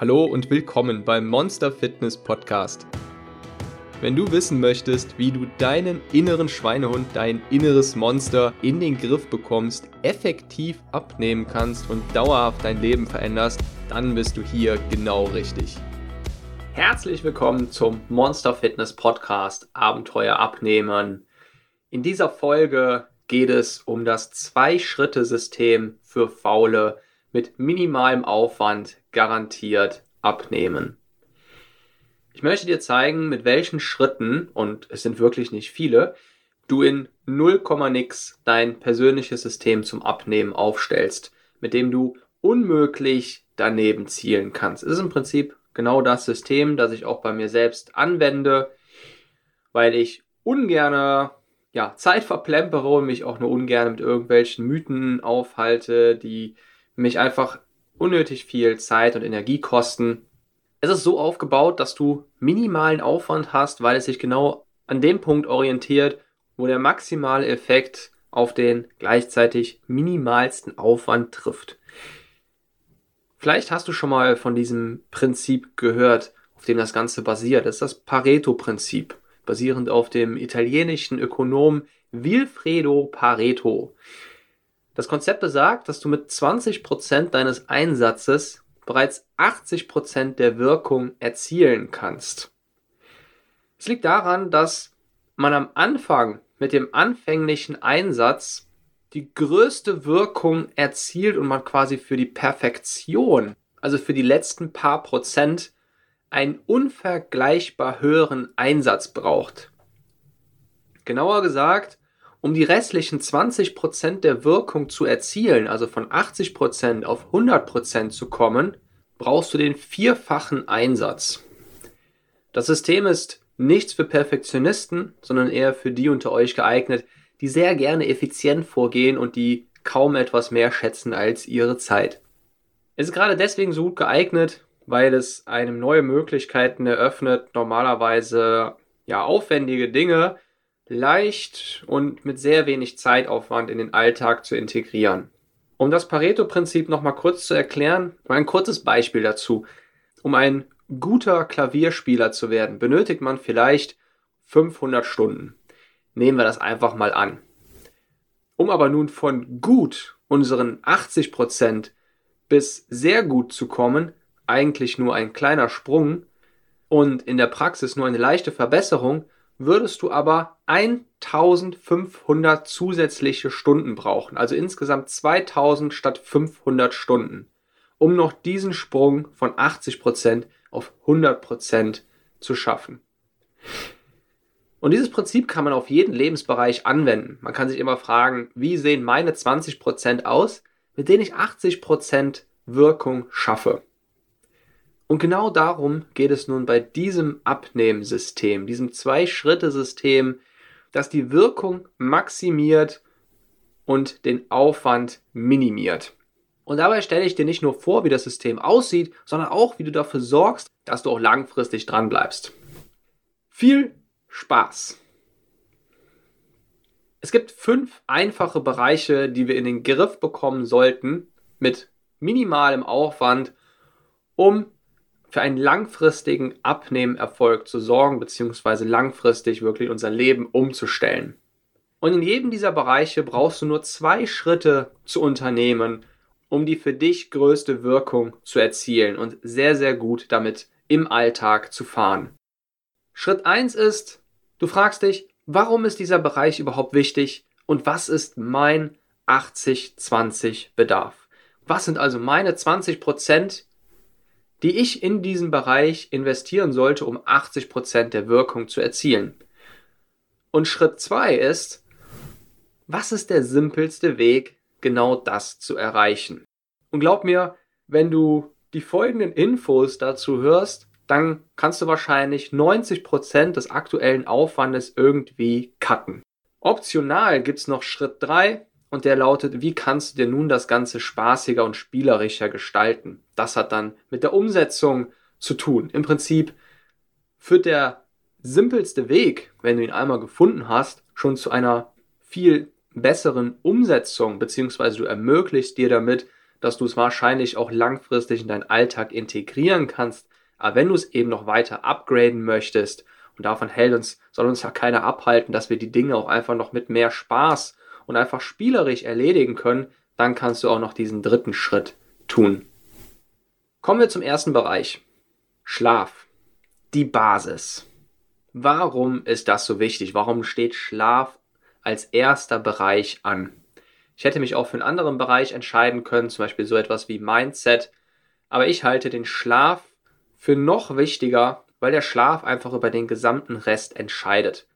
Hallo und willkommen beim Monster Fitness Podcast. Wenn du wissen möchtest, wie du deinen inneren Schweinehund, dein inneres Monster in den Griff bekommst, effektiv abnehmen kannst und dauerhaft dein Leben veränderst, dann bist du hier genau richtig. Herzlich willkommen zum Monster Fitness Podcast Abenteuer abnehmen. In dieser Folge geht es um das Zwei-Schritte-System für Faule mit minimalem Aufwand garantiert abnehmen. Ich möchte dir zeigen, mit welchen Schritten, und es sind wirklich nicht viele, du in 0, nix dein persönliches System zum Abnehmen aufstellst, mit dem du unmöglich daneben zielen kannst. Es ist im Prinzip genau das System, das ich auch bei mir selbst anwende, weil ich ungerne ja, Zeit verplempere und mich auch nur ungern mit irgendwelchen Mythen aufhalte, die mich einfach unnötig viel Zeit und Energie kosten. Es ist so aufgebaut, dass du minimalen Aufwand hast, weil es sich genau an dem Punkt orientiert, wo der maximale Effekt auf den gleichzeitig minimalsten Aufwand trifft. Vielleicht hast du schon mal von diesem Prinzip gehört, auf dem das Ganze basiert. Das ist das Pareto-Prinzip, basierend auf dem italienischen Ökonom Wilfredo Pareto. Das Konzept besagt, dass du mit 20% deines Einsatzes bereits 80% der Wirkung erzielen kannst. Es liegt daran, dass man am Anfang mit dem anfänglichen Einsatz die größte Wirkung erzielt und man quasi für die Perfektion, also für die letzten paar Prozent, einen unvergleichbar höheren Einsatz braucht. Genauer gesagt, um die restlichen 20% der Wirkung zu erzielen, also von 80% auf 100% zu kommen, brauchst du den vierfachen Einsatz. Das System ist nichts für Perfektionisten, sondern eher für die unter euch geeignet, die sehr gerne effizient vorgehen und die kaum etwas mehr schätzen als ihre Zeit. Es ist gerade deswegen so gut geeignet, weil es einem neue Möglichkeiten eröffnet, normalerweise ja aufwendige Dinge leicht und mit sehr wenig Zeitaufwand in den Alltag zu integrieren. Um das Pareto-Prinzip nochmal kurz zu erklären, ein kurzes Beispiel dazu. Um ein guter Klavierspieler zu werden, benötigt man vielleicht 500 Stunden. Nehmen wir das einfach mal an. Um aber nun von gut unseren 80% bis sehr gut zu kommen, eigentlich nur ein kleiner Sprung und in der Praxis nur eine leichte Verbesserung, würdest du aber 1500 zusätzliche Stunden brauchen, also insgesamt 2000 statt 500 Stunden, um noch diesen Sprung von 80% auf 100% zu schaffen. Und dieses Prinzip kann man auf jeden Lebensbereich anwenden. Man kann sich immer fragen, wie sehen meine 20% aus, mit denen ich 80% Wirkung schaffe. Und genau darum geht es nun bei diesem Abnehmsystem, diesem Zwei-Schritte-System, das die Wirkung maximiert und den Aufwand minimiert. Und dabei stelle ich dir nicht nur vor, wie das System aussieht, sondern auch, wie du dafür sorgst, dass du auch langfristig dran bleibst. Viel Spaß! Es gibt fünf einfache Bereiche, die wir in den Griff bekommen sollten, mit minimalem Aufwand, um für einen langfristigen Abnehmerfolg zu sorgen, beziehungsweise langfristig wirklich unser Leben umzustellen. Und in jedem dieser Bereiche brauchst du nur zwei Schritte zu unternehmen, um die für dich größte Wirkung zu erzielen und sehr, sehr gut damit im Alltag zu fahren. Schritt eins ist, du fragst dich, warum ist dieser Bereich überhaupt wichtig und was ist mein 80-20 Bedarf? Was sind also meine 20 Prozent, die ich in diesen Bereich investieren sollte, um 80% der Wirkung zu erzielen. Und Schritt 2 ist, was ist der simpelste Weg, genau das zu erreichen? Und glaub mir, wenn du die folgenden Infos dazu hörst, dann kannst du wahrscheinlich 90% des aktuellen Aufwandes irgendwie cutten. Optional gibt es noch Schritt 3, und der lautet, wie kannst du dir nun das Ganze spaßiger und spielerischer gestalten? Das hat dann mit der Umsetzung zu tun. Im Prinzip führt der simpelste Weg, wenn du ihn einmal gefunden hast, schon zu einer viel besseren Umsetzung, beziehungsweise du ermöglichst dir damit, dass du es wahrscheinlich auch langfristig in deinen Alltag integrieren kannst. Aber wenn du es eben noch weiter upgraden möchtest, und davon hält uns, soll uns ja keiner abhalten, dass wir die Dinge auch einfach noch mit mehr Spaß und einfach spielerisch erledigen können, dann kannst du auch noch diesen dritten Schritt tun. Kommen wir zum ersten Bereich. Schlaf. Die Basis. Warum ist das so wichtig? Warum steht Schlaf als erster Bereich an? Ich hätte mich auch für einen anderen Bereich entscheiden können, zum Beispiel so etwas wie Mindset. Aber ich halte den Schlaf für noch wichtiger, weil der Schlaf einfach über den gesamten Rest entscheidet.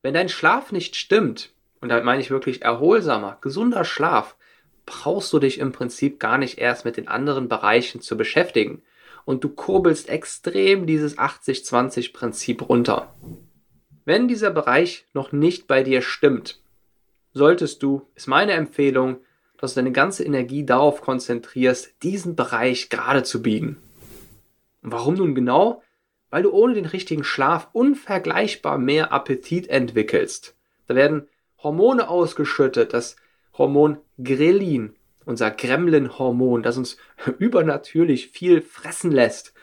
Wenn dein Schlaf nicht stimmt, und damit meine ich wirklich erholsamer, gesunder Schlaf, brauchst du dich im Prinzip gar nicht erst mit den anderen Bereichen zu beschäftigen. Und du kurbelst extrem dieses 80-20-Prinzip runter. Wenn dieser Bereich noch nicht bei dir stimmt, solltest du, ist meine Empfehlung, dass du deine ganze Energie darauf konzentrierst, diesen Bereich gerade zu biegen. Und warum nun genau? Weil du ohne den richtigen Schlaf unvergleichbar mehr Appetit entwickelst. Da werden Hormone ausgeschüttet, das Hormon Grelin, unser Gremlin-Hormon, das uns übernatürlich viel fressen lässt.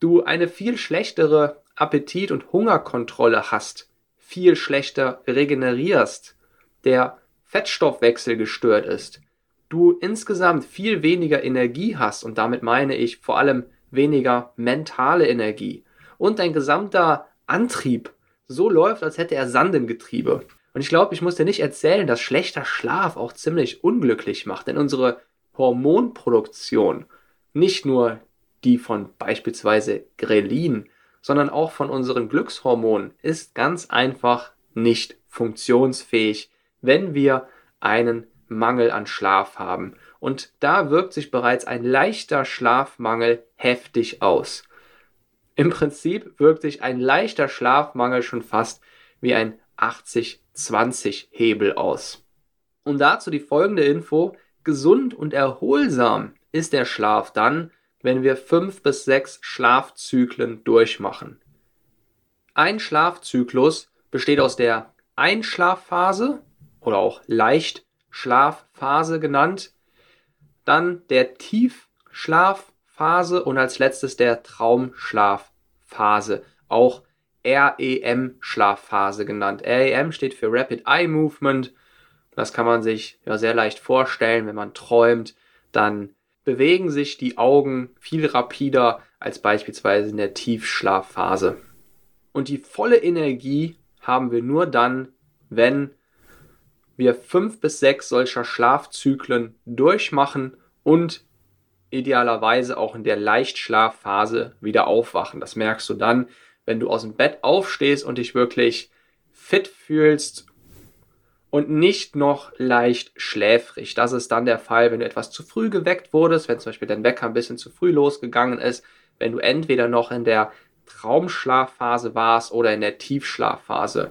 Du eine viel schlechtere Appetit- und Hungerkontrolle hast, viel schlechter regenerierst, der Fettstoffwechsel gestört ist, du insgesamt viel weniger Energie hast und damit meine ich vor allem weniger mentale Energie und dein gesamter Antrieb so läuft, als hätte er Sand im Getriebe. Und ich glaube, ich muss dir nicht erzählen, dass schlechter Schlaf auch ziemlich unglücklich macht, denn unsere Hormonproduktion, nicht nur die von beispielsweise Grelin, sondern auch von unseren Glückshormonen, ist ganz einfach nicht funktionsfähig, wenn wir einen Mangel an Schlaf haben. Und da wirkt sich bereits ein leichter Schlafmangel heftig aus. Im Prinzip wirkt sich ein leichter Schlafmangel schon fast wie ein 80-20 Hebel aus. Und dazu die folgende Info. Gesund und erholsam ist der Schlaf dann, wenn wir fünf bis sechs Schlafzyklen durchmachen. Ein Schlafzyklus besteht aus der Einschlafphase oder auch Leichtschlafphase genannt, dann der Tiefschlafphase und als letztes der Traumschlafphase, auch REM-Schlafphase genannt. REM steht für Rapid Eye Movement. Das kann man sich ja sehr leicht vorstellen, wenn man träumt, dann bewegen sich die Augen viel rapider als beispielsweise in der Tiefschlafphase. Und die volle Energie haben wir nur dann, wenn wir fünf bis sechs solcher Schlafzyklen durchmachen und idealerweise auch in der Leichtschlafphase wieder aufwachen. Das merkst du dann, wenn du aus dem Bett aufstehst und dich wirklich fit fühlst und nicht noch leicht schläfrig. Das ist dann der Fall, wenn du etwas zu früh geweckt wurdest, wenn zum Beispiel dein Wecker ein bisschen zu früh losgegangen ist, wenn du entweder noch in der Traumschlafphase warst oder in der Tiefschlafphase.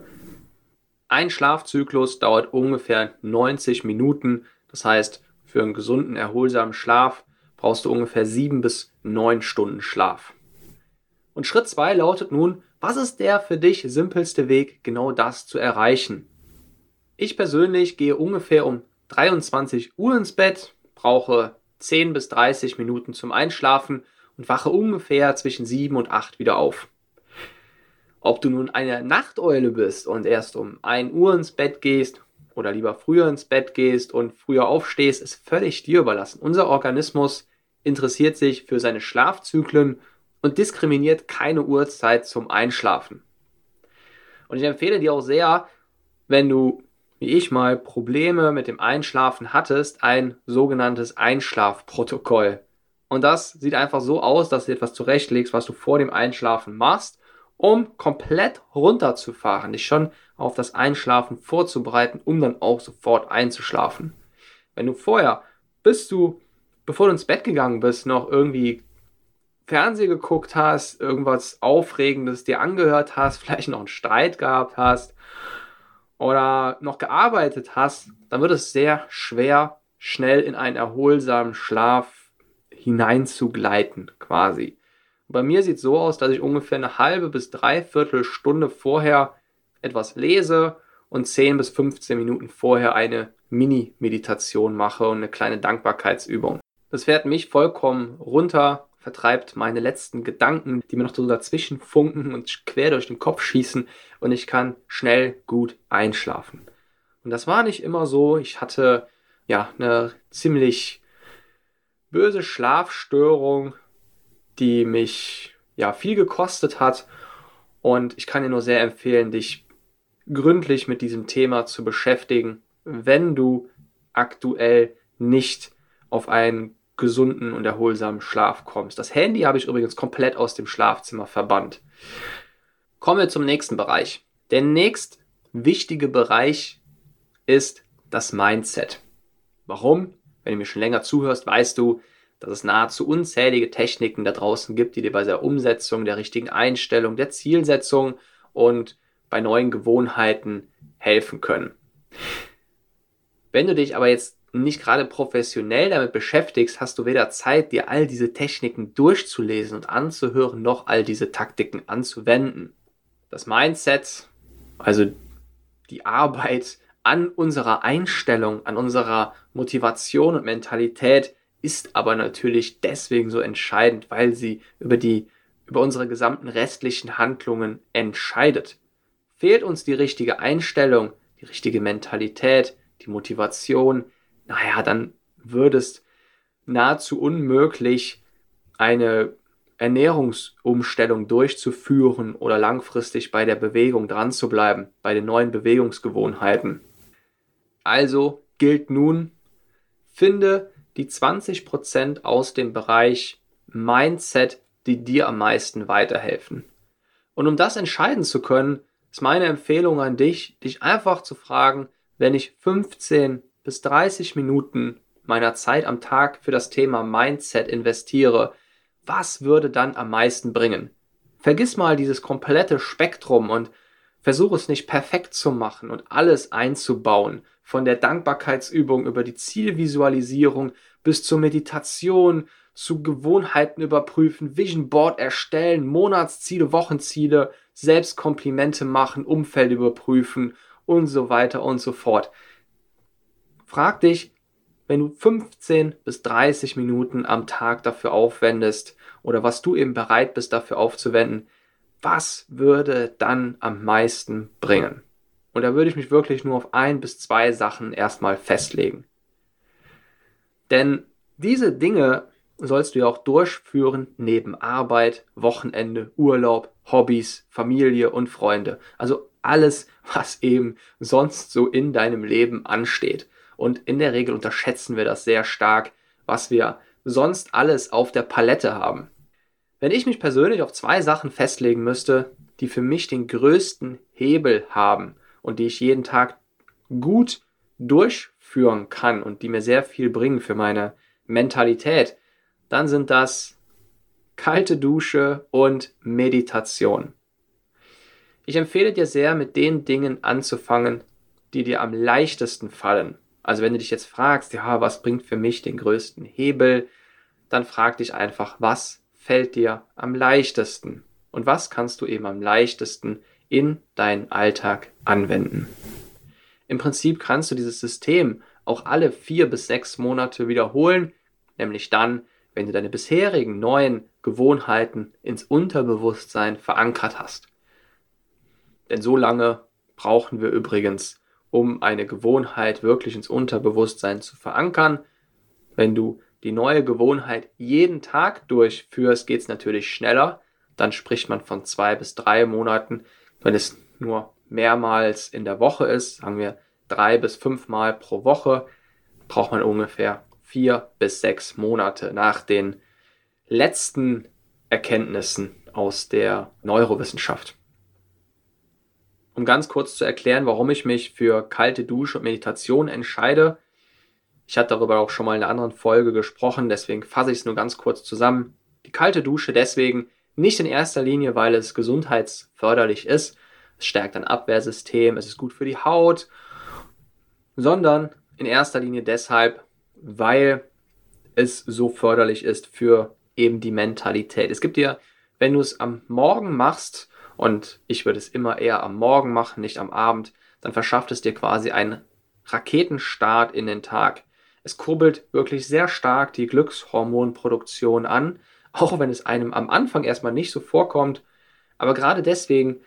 Ein Schlafzyklus dauert ungefähr 90 Minuten. Das heißt, für einen gesunden, erholsamen Schlaf brauchst du ungefähr 7 bis 9 Stunden Schlaf. Und Schritt 2 lautet nun, was ist der für dich simpelste Weg, genau das zu erreichen? Ich persönlich gehe ungefähr um 23 Uhr ins Bett, brauche 10 bis 30 Minuten zum Einschlafen und wache ungefähr zwischen 7 und 8 wieder auf. Ob du nun eine Nachteule bist und erst um 1 Uhr ins Bett gehst oder lieber früher ins Bett gehst und früher aufstehst, ist völlig dir überlassen. Unser Organismus interessiert sich für seine Schlafzyklen und diskriminiert keine Uhrzeit zum Einschlafen. Und ich empfehle dir auch sehr, wenn du, wie ich mal, Probleme mit dem Einschlafen hattest, ein sogenanntes Einschlafprotokoll. Und das sieht einfach so aus, dass du etwas zurechtlegst, was du vor dem Einschlafen machst, um komplett runterzufahren, dich schon auf das Einschlafen vorzubereiten, um dann auch sofort einzuschlafen. Wenn du vorher, bis du, bevor du ins Bett gegangen bist, noch irgendwie Fernsehen geguckt hast, irgendwas Aufregendes dir angehört hast, vielleicht noch einen Streit gehabt hast oder noch gearbeitet hast, dann wird es sehr schwer, schnell in einen erholsamen Schlaf hineinzugleiten, quasi. Bei mir sieht es so aus, dass ich ungefähr eine halbe bis dreiviertel Stunde vorher etwas lese und 10 bis 15 Minuten vorher eine Mini-Meditation mache und eine kleine Dankbarkeitsübung. Es fährt mich vollkommen runter, vertreibt meine letzten Gedanken, die mir noch so dazwischen funken und quer durch den Kopf schießen und ich kann schnell gut einschlafen. Und das war nicht immer so. Ich hatte ja eine ziemlich böse Schlafstörung, die mich ja viel gekostet hat und ich kann dir nur sehr empfehlen, dich gründlich mit diesem Thema zu beschäftigen, wenn du aktuell nicht auf einen gesunden und erholsamen Schlaf kommst. Das Handy habe ich übrigens komplett aus dem Schlafzimmer verbannt. Kommen wir zum nächsten Bereich. Der nächst wichtige Bereich ist das Mindset. Warum? Wenn du mir schon länger zuhörst, weißt du, dass es nahezu unzählige Techniken da draußen gibt, die dir bei der Umsetzung, der richtigen Einstellung, der Zielsetzung und bei neuen Gewohnheiten helfen können. Wenn du dich aber jetzt nicht gerade professionell damit beschäftigst, hast du weder Zeit, dir all diese Techniken durchzulesen und anzuhören, noch all diese Taktiken anzuwenden. Das Mindset, also die Arbeit an unserer Einstellung, an unserer Motivation und Mentalität ist aber natürlich deswegen so entscheidend, weil sie über die über unsere gesamten restlichen Handlungen entscheidet. Fehlt uns die richtige Einstellung, die richtige Mentalität, die Motivation, naja, dann würde es nahezu unmöglich, eine Ernährungsumstellung durchzuführen oder langfristig bei der Bewegung dran zu bleiben, bei den neuen Bewegungsgewohnheiten. Also gilt nun, finde die 20% aus dem Bereich Mindset, die dir am meisten weiterhelfen. Und um das entscheiden zu können, ist meine Empfehlung an dich, dich einfach zu fragen, wenn ich 15 bis 30 Minuten meiner Zeit am Tag für das Thema Mindset investiere, was würde dann am meisten bringen? Vergiss mal dieses komplette Spektrum und versuche es nicht perfekt zu machen und alles einzubauen, von der Dankbarkeitsübung über die Zielvisualisierung bis zur Meditation, zu Gewohnheiten überprüfen, Vision Board erstellen, Monatsziele, Wochenziele, Selbstkomplimente machen, Umfeld überprüfen und so weiter und so fort. Frag dich, wenn du 15 bis 30 Minuten am Tag dafür aufwendest oder was du eben bereit bist dafür aufzuwenden, was würde dann am meisten bringen? Und da würde ich mich wirklich nur auf ein bis zwei Sachen erstmal festlegen. Denn diese Dinge sollst du ja auch durchführen neben Arbeit, Wochenende, Urlaub, Hobbys, Familie und Freunde. Also alles, was eben sonst so in deinem Leben ansteht. Und in der Regel unterschätzen wir das sehr stark, was wir sonst alles auf der Palette haben. Wenn ich mich persönlich auf zwei Sachen festlegen müsste, die für mich den größten Hebel haben und die ich jeden Tag gut durchführen kann und die mir sehr viel bringen für meine Mentalität, dann sind das kalte Dusche und Meditation. Ich empfehle dir sehr, mit den Dingen anzufangen, die dir am leichtesten fallen. Also wenn du dich jetzt fragst, ja, was bringt für mich den größten Hebel, dann frag dich einfach, was fällt dir am leichtesten und was kannst du eben am leichtesten in deinen Alltag anwenden. Im Prinzip kannst du dieses System auch alle vier bis sechs Monate wiederholen, nämlich dann, wenn du deine bisherigen neuen Gewohnheiten ins Unterbewusstsein verankert hast. Denn so lange brauchen wir übrigens, um eine Gewohnheit wirklich ins Unterbewusstsein zu verankern. Wenn du die neue Gewohnheit jeden Tag durchführst, geht es natürlich schneller. Dann spricht man von zwei bis drei Monaten. Wenn es nur mehrmals in der Woche ist, sagen wir drei bis fünfmal pro Woche, braucht man ungefähr vier bis sechs Monate nach den letzten Erkenntnissen aus der Neurowissenschaft. Um ganz kurz zu erklären, warum ich mich für kalte Dusche und Meditation entscheide. Ich hatte darüber auch schon mal in einer anderen Folge gesprochen, deswegen fasse ich es nur ganz kurz zusammen. Die kalte Dusche deswegen nicht in erster Linie, weil es gesundheitsförderlich ist. Es stärkt ein Abwehrsystem, es ist gut für die Haut, sondern in erster Linie deshalb, weil es so förderlich ist für eben die Mentalität. Es gibt dir, wenn du es am Morgen machst, und ich würde es immer eher am Morgen machen, nicht am Abend, dann verschafft es dir quasi einen Raketenstart in den Tag. Es kurbelt wirklich sehr stark die Glückshormonproduktion an, auch wenn es einem am Anfang erstmal nicht so vorkommt. Aber gerade deswegen,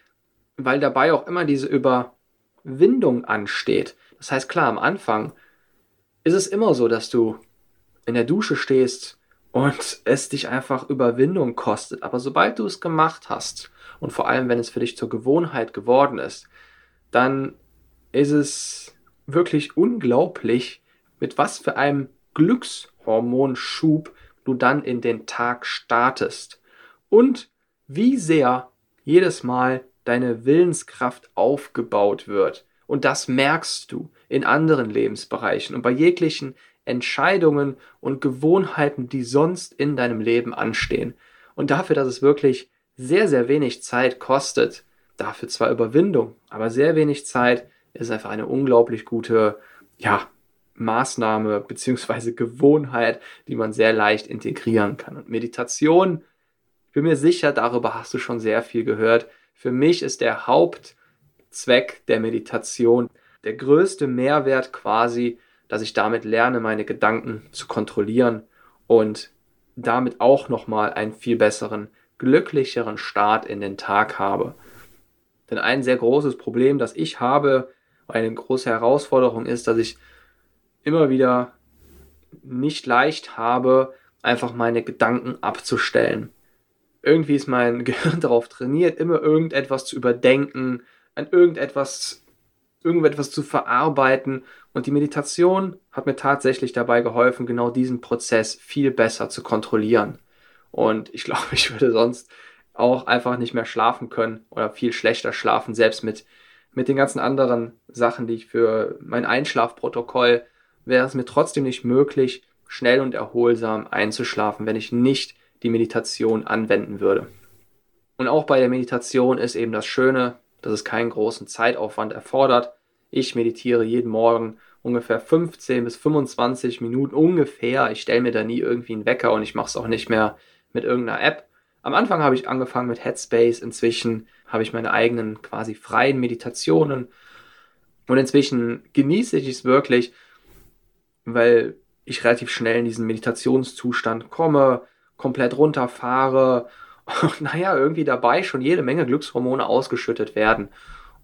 weil dabei auch immer diese Überwindung ansteht. Das heißt, klar, am Anfang ist es immer so, dass du in der Dusche stehst und es dich einfach Überwindung kostet. Aber sobald du es gemacht hast und vor allem, wenn es für dich zur Gewohnheit geworden ist, dann ist es wirklich unglaublich, mit was für einem Glückshormonschub du dann in den Tag startest und wie sehr jedes Mal deine Willenskraft aufgebaut wird. Und das merkst du in anderen Lebensbereichen und bei jeglichen Entscheidungen und Gewohnheiten, die sonst in deinem Leben anstehen. Und dafür, dass es wirklich sehr, sehr wenig Zeit kostet, dafür zwar Überwindung, aber sehr wenig Zeit, ist einfach eine unglaublich gute, ja, Maßnahme bzw. Gewohnheit, die man sehr leicht integrieren kann. Und Meditation, ich bin mir sicher, darüber hast du schon sehr viel gehört. Für mich ist der Hauptzweck der Meditation der größte Mehrwert quasi, dass ich damit lerne, meine Gedanken zu kontrollieren und damit auch nochmal einen viel besseren, glücklicheren Start in den Tag habe. Denn ein sehr großes Problem, das ich habe, eine große Herausforderung ist, dass ich immer wieder nicht leicht habe, einfach meine Gedanken abzustellen. Irgendwie ist mein Gehirn darauf trainiert, immer irgendetwas zu überdenken, an irgendetwas, irgendetwas zu verarbeiten. Und die Meditation hat mir tatsächlich dabei geholfen, genau diesen Prozess viel besser zu kontrollieren. Und ich glaube, ich würde sonst auch einfach nicht mehr schlafen können oder viel schlechter schlafen, selbst mit, mit den ganzen anderen Sachen, die ich für mein Einschlafprotokoll wäre es mir trotzdem nicht möglich, schnell und erholsam einzuschlafen, wenn ich nicht die Meditation anwenden würde. Und auch bei der Meditation ist eben das Schöne, dass es keinen großen Zeitaufwand erfordert. Ich meditiere jeden Morgen ungefähr 15 bis 25 Minuten ungefähr. Ich stelle mir da nie irgendwie einen Wecker und ich mache es auch nicht mehr mit irgendeiner App. Am Anfang habe ich angefangen mit Headspace, inzwischen habe ich meine eigenen quasi freien Meditationen und inzwischen genieße ich es wirklich, weil ich relativ schnell in diesen Meditationszustand komme, komplett runterfahre und naja, irgendwie dabei schon jede Menge Glückshormone ausgeschüttet werden.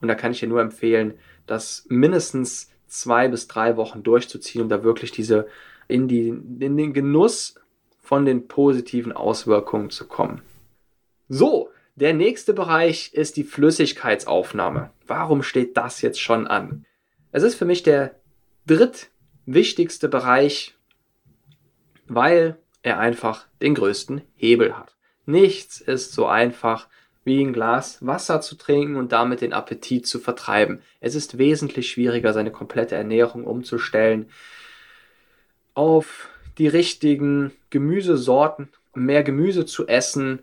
Und da kann ich dir nur empfehlen, das mindestens zwei bis drei Wochen durchzuziehen, um da wirklich diese in, die, in den Genuss von den positiven Auswirkungen zu kommen. So, der nächste Bereich ist die Flüssigkeitsaufnahme. Warum steht das jetzt schon an? Es ist für mich der dritt wichtigste Bereich, weil er einfach den größten Hebel hat. Nichts ist so einfach wie ein Glas Wasser zu trinken und damit den Appetit zu vertreiben. Es ist wesentlich schwieriger, seine komplette Ernährung umzustellen auf die richtigen Gemüsesorten, mehr Gemüse zu essen,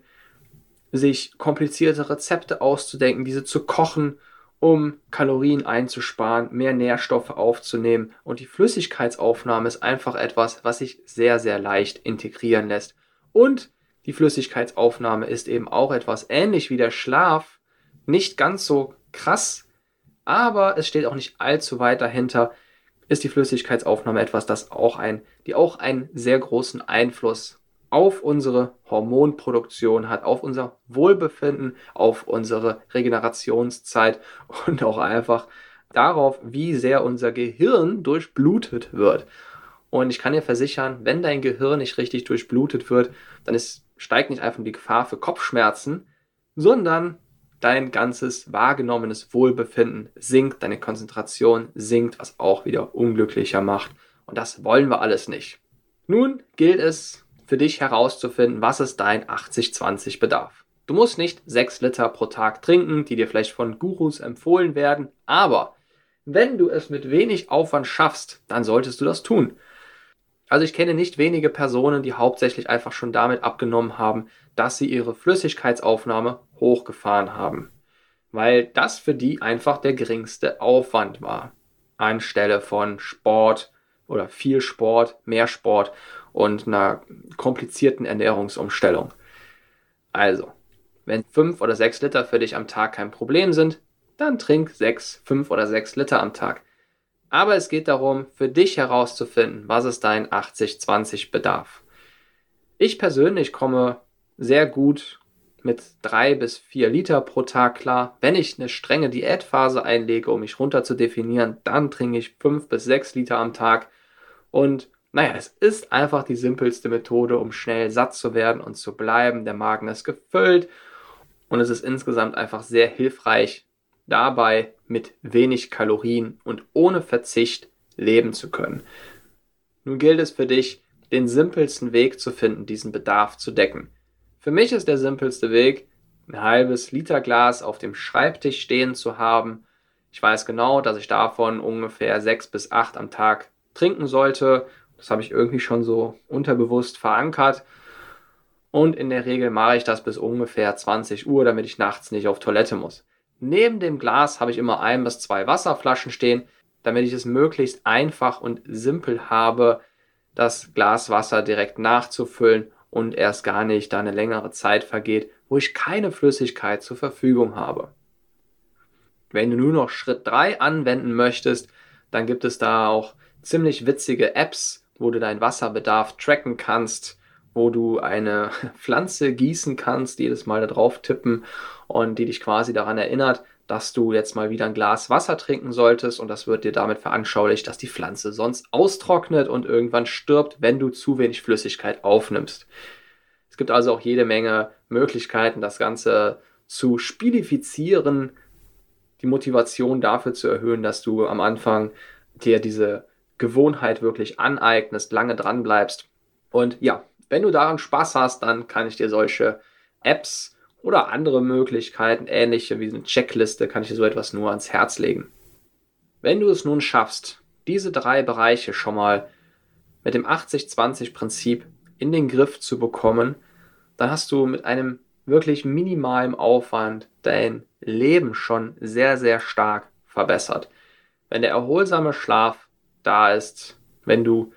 sich komplizierte Rezepte auszudenken, diese zu kochen um Kalorien einzusparen, mehr Nährstoffe aufzunehmen. Und die Flüssigkeitsaufnahme ist einfach etwas, was sich sehr, sehr leicht integrieren lässt. Und die Flüssigkeitsaufnahme ist eben auch etwas ähnlich wie der Schlaf, nicht ganz so krass, aber es steht auch nicht allzu weit dahinter, ist die Flüssigkeitsaufnahme etwas, das auch ein, die auch einen sehr großen Einfluss auf unsere Hormonproduktion hat, auf unser Wohlbefinden, auf unsere Regenerationszeit und auch einfach darauf, wie sehr unser Gehirn durchblutet wird. Und ich kann dir versichern, wenn dein Gehirn nicht richtig durchblutet wird, dann ist, steigt nicht einfach die Gefahr für Kopfschmerzen, sondern dein ganzes wahrgenommenes Wohlbefinden sinkt, deine Konzentration sinkt, was auch wieder unglücklicher macht. Und das wollen wir alles nicht. Nun gilt es, für dich herauszufinden, was ist dein 80-20 Bedarf. Du musst nicht 6 Liter pro Tag trinken, die dir vielleicht von Gurus empfohlen werden, aber wenn du es mit wenig Aufwand schaffst, dann solltest du das tun. Also ich kenne nicht wenige Personen, die hauptsächlich einfach schon damit abgenommen haben, dass sie ihre Flüssigkeitsaufnahme hochgefahren haben. Weil das für die einfach der geringste Aufwand war. Anstelle von Sport oder viel Sport, mehr Sport und einer komplizierten Ernährungsumstellung. Also, wenn fünf oder sechs Liter für dich am Tag kein Problem sind, dann trink sechs, fünf oder sechs Liter am Tag. Aber es geht darum, für dich herauszufinden, was ist dein 80-20 Bedarf. Ich persönlich komme sehr gut mit drei bis vier Liter pro Tag klar. Wenn ich eine strenge Diätphase einlege, um mich runter zu definieren, dann trinke ich fünf bis sechs Liter am Tag. Und naja, es ist einfach die simpelste Methode, um schnell satt zu werden und zu bleiben. Der Magen ist gefüllt und es ist insgesamt einfach sehr hilfreich, dabei mit wenig Kalorien und ohne Verzicht leben zu können. Nun gilt es für dich, den simpelsten Weg zu finden, diesen Bedarf zu decken. Für mich ist der simpelste Weg, ein halbes Liter Glas auf dem Schreibtisch stehen zu haben. Ich weiß genau, dass ich davon ungefähr sechs bis acht am Tag trinken sollte. Das habe ich irgendwie schon so unterbewusst verankert. Und in der Regel mache ich das bis ungefähr 20 Uhr, damit ich nachts nicht auf Toilette muss. Neben dem Glas habe ich immer ein bis zwei Wasserflaschen stehen, damit ich es möglichst einfach und simpel habe, das Glas Wasser direkt nachzufüllen und erst gar nicht da eine längere Zeit vergeht, wo ich keine Flüssigkeit zur Verfügung habe. Wenn du nur noch Schritt 3 anwenden möchtest, dann gibt es da auch ziemlich witzige Apps, wo du deinen Wasserbedarf tracken kannst, wo du eine Pflanze gießen kannst, jedes Mal da drauf tippen und die dich quasi daran erinnert, dass du jetzt mal wieder ein Glas Wasser trinken solltest und das wird dir damit veranschaulicht, dass die Pflanze sonst austrocknet und irgendwann stirbt, wenn du zu wenig Flüssigkeit aufnimmst. Es gibt also auch jede Menge Möglichkeiten, das Ganze zu spielifizieren, die Motivation dafür zu erhöhen, dass du am Anfang dir diese Gewohnheit wirklich aneignest, lange dran bleibst. Und ja, wenn du daran Spaß hast, dann kann ich dir solche Apps oder andere Möglichkeiten, ähnliche wie eine Checkliste, kann ich dir so etwas nur ans Herz legen. Wenn du es nun schaffst, diese drei Bereiche schon mal mit dem 80-20-Prinzip in den Griff zu bekommen, dann hast du mit einem wirklich minimalen Aufwand dein Leben schon sehr, sehr stark verbessert. Wenn der erholsame Schlaf da ist, wenn du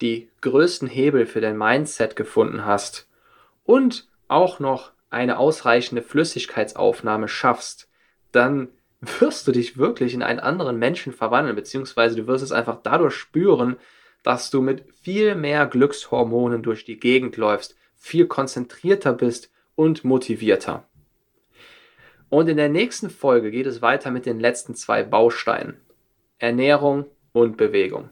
die größten Hebel für dein Mindset gefunden hast und auch noch eine ausreichende Flüssigkeitsaufnahme schaffst, dann wirst du dich wirklich in einen anderen Menschen verwandeln, beziehungsweise du wirst es einfach dadurch spüren, dass du mit viel mehr Glückshormonen durch die Gegend läufst, viel konzentrierter bist und motivierter. Und in der nächsten Folge geht es weiter mit den letzten zwei Bausteinen. Ernährung und Bewegung.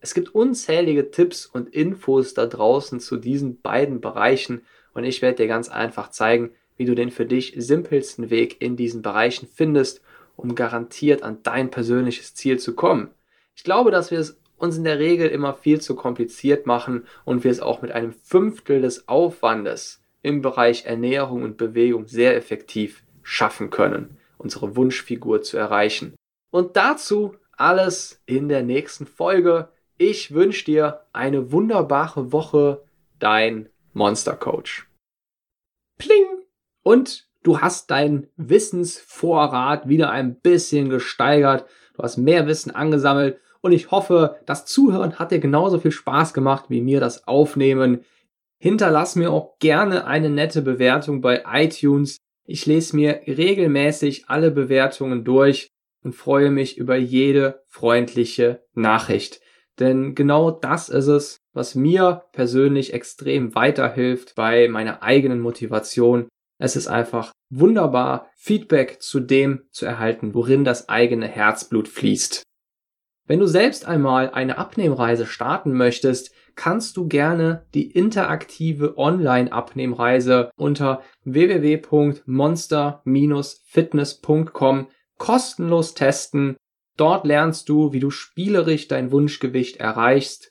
Es gibt unzählige Tipps und Infos da draußen zu diesen beiden Bereichen und ich werde dir ganz einfach zeigen, wie du den für dich simpelsten Weg in diesen Bereichen findest, um garantiert an dein persönliches Ziel zu kommen. Ich glaube, dass wir es uns in der Regel immer viel zu kompliziert machen und wir es auch mit einem Fünftel des Aufwandes im Bereich Ernährung und Bewegung sehr effektiv schaffen können, unsere Wunschfigur zu erreichen. Und dazu alles in der nächsten Folge. Ich wünsche dir eine wunderbare Woche, dein Monster Coach. Pling! Und du hast deinen Wissensvorrat wieder ein bisschen gesteigert. Du hast mehr Wissen angesammelt und ich hoffe, das Zuhören hat dir genauso viel Spaß gemacht wie mir das Aufnehmen. Hinterlass mir auch gerne eine nette Bewertung bei iTunes. Ich lese mir regelmäßig alle Bewertungen durch und freue mich über jede freundliche Nachricht. Denn genau das ist es, was mir persönlich extrem weiterhilft bei meiner eigenen Motivation. Es ist einfach wunderbar, Feedback zu dem zu erhalten, worin das eigene Herzblut fließt. Wenn du selbst einmal eine Abnehmreise starten möchtest, kannst du gerne die interaktive Online-Abnehmreise unter www.monster-fitness.com kostenlos testen Dort lernst du, wie du spielerisch dein Wunschgewicht erreichst